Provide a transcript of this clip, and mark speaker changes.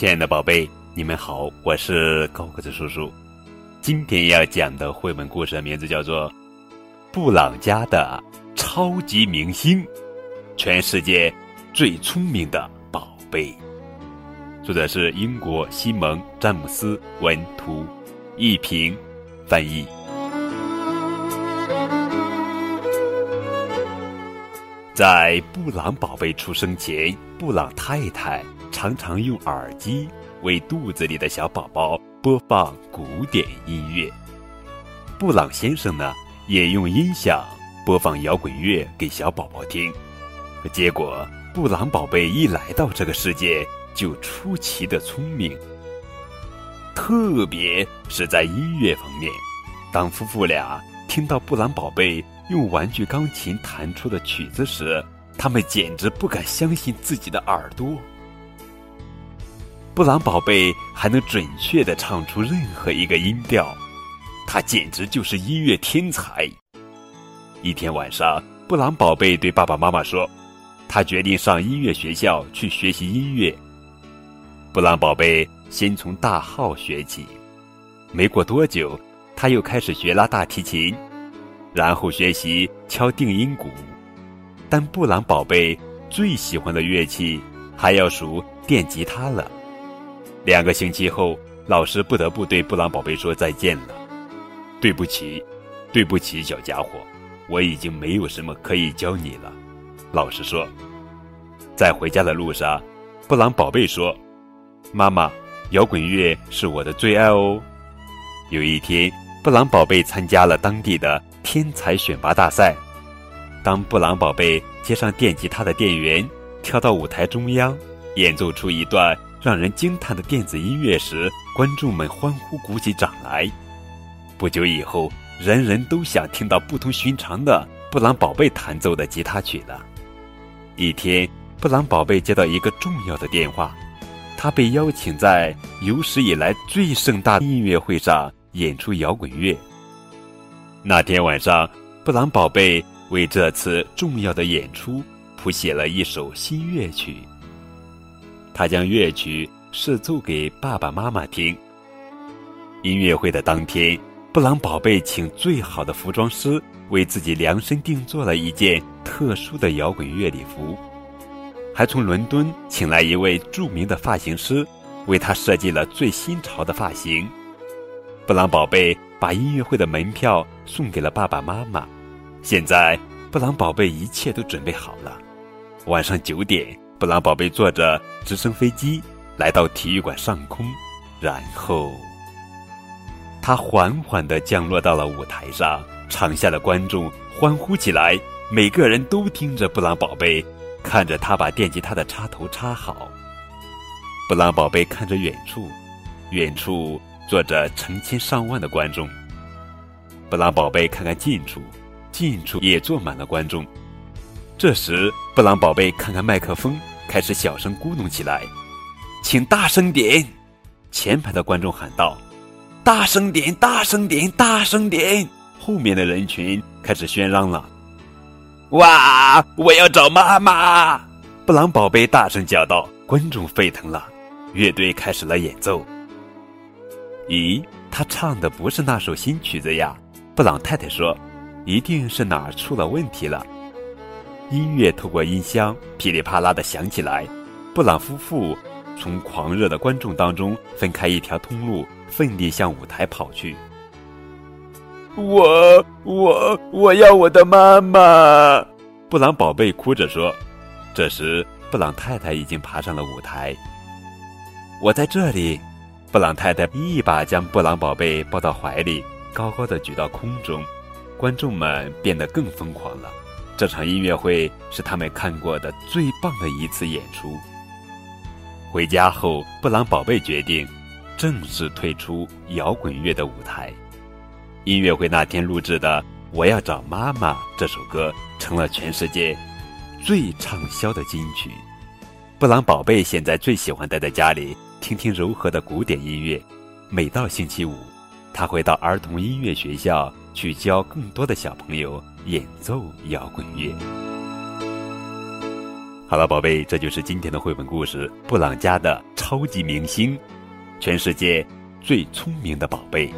Speaker 1: 亲爱的宝贝，你们好，我是高个子叔叔。今天要讲的绘本故事的名字叫做《布朗家的超级明星》，全世界最聪明的宝贝。作者是英国西蒙·詹姆斯文图，一平翻译。在布朗宝贝出生前，布朗太太常常用耳机为肚子里的小宝宝播放古典音乐。布朗先生呢，也用音响播放摇滚乐给小宝宝听。结果，布朗宝贝一来到这个世界就出奇的聪明，特别是在音乐方面。当夫妇俩听到布朗宝贝，用玩具钢琴弹出的曲子时，他们简直不敢相信自己的耳朵。布朗宝贝还能准确的唱出任何一个音调，他简直就是音乐天才。一天晚上，布朗宝贝对爸爸妈妈说：“他决定上音乐学校去学习音乐。”布朗宝贝先从大号学起，没过多久，他又开始学拉大提琴。然后学习敲定音鼓，但布朗宝贝最喜欢的乐器还要数电吉他了。两个星期后，老师不得不对布朗宝贝说再见了。对不起，对不起，小家伙，我已经没有什么可以教你了。老师说，在回家的路上，布朗宝贝说：“妈妈，摇滚乐是我的最爱哦。”有一天，布朗宝贝参加了当地的。天才选拔大赛，当布朗宝贝接上电吉他的电源，跳到舞台中央，演奏出一段让人惊叹的电子音乐时，观众们欢呼鼓起掌来。不久以后，人人都想听到不同寻常的布朗宝贝弹奏的吉他曲了。一天，布朗宝贝接到一个重要的电话，他被邀请在有史以来最盛大的音乐会上演出摇滚乐。那天晚上，布朗宝贝为这次重要的演出谱写了一首新乐曲。他将乐曲试奏给爸爸妈妈听。音乐会的当天，布朗宝贝请最好的服装师为自己量身定做了一件特殊的摇滚乐礼服，还从伦敦请来一位著名的发型师，为他设计了最新潮的发型。布朗宝贝。把音乐会的门票送给了爸爸妈妈。现在，布朗宝贝一切都准备好了。晚上九点，布朗宝贝坐着直升飞机来到体育馆上空，然后他缓缓地降落到了舞台上。场下的观众欢呼起来，每个人都听着布朗宝贝，看着他把电吉他的插头插好。布朗宝贝看着远处，远处。坐着成千上万的观众，布朗宝贝看看近处，近处也坐满了观众。这时，布朗宝贝看看麦克风，开始小声咕哝起来：“请大声点！”前排的观众喊道：“大声点，大声点，大声点！”后面的人群开始喧嚷了：“哇，我要找妈妈！”布朗宝贝大声叫道。观众沸腾了，乐队开始了演奏。咦，他唱的不是那首新曲子呀？布朗太太说：“一定是哪儿出了问题了。”音乐透过音箱噼里啪啦的响起来。布朗夫妇从狂热的观众当中分开一条通路，奋力向舞台跑去。我我我要我的妈妈！布朗宝贝哭着说。这时，布朗太太已经爬上了舞台。我在这里。布朗太太一把将布朗宝贝抱到怀里，高高的举到空中，观众们变得更疯狂了。这场音乐会是他们看过的最棒的一次演出。回家后，布朗宝贝决定正式退出摇滚乐的舞台。音乐会那天录制的《我要找妈妈》这首歌成了全世界最畅销的金曲。布朗宝贝现在最喜欢待在家里。听听柔和的古典音乐。每到星期五，他会到儿童音乐学校去教更多的小朋友演奏摇滚乐。好了，宝贝，这就是今天的绘本故事《布朗家的超级明星》，全世界最聪明的宝贝。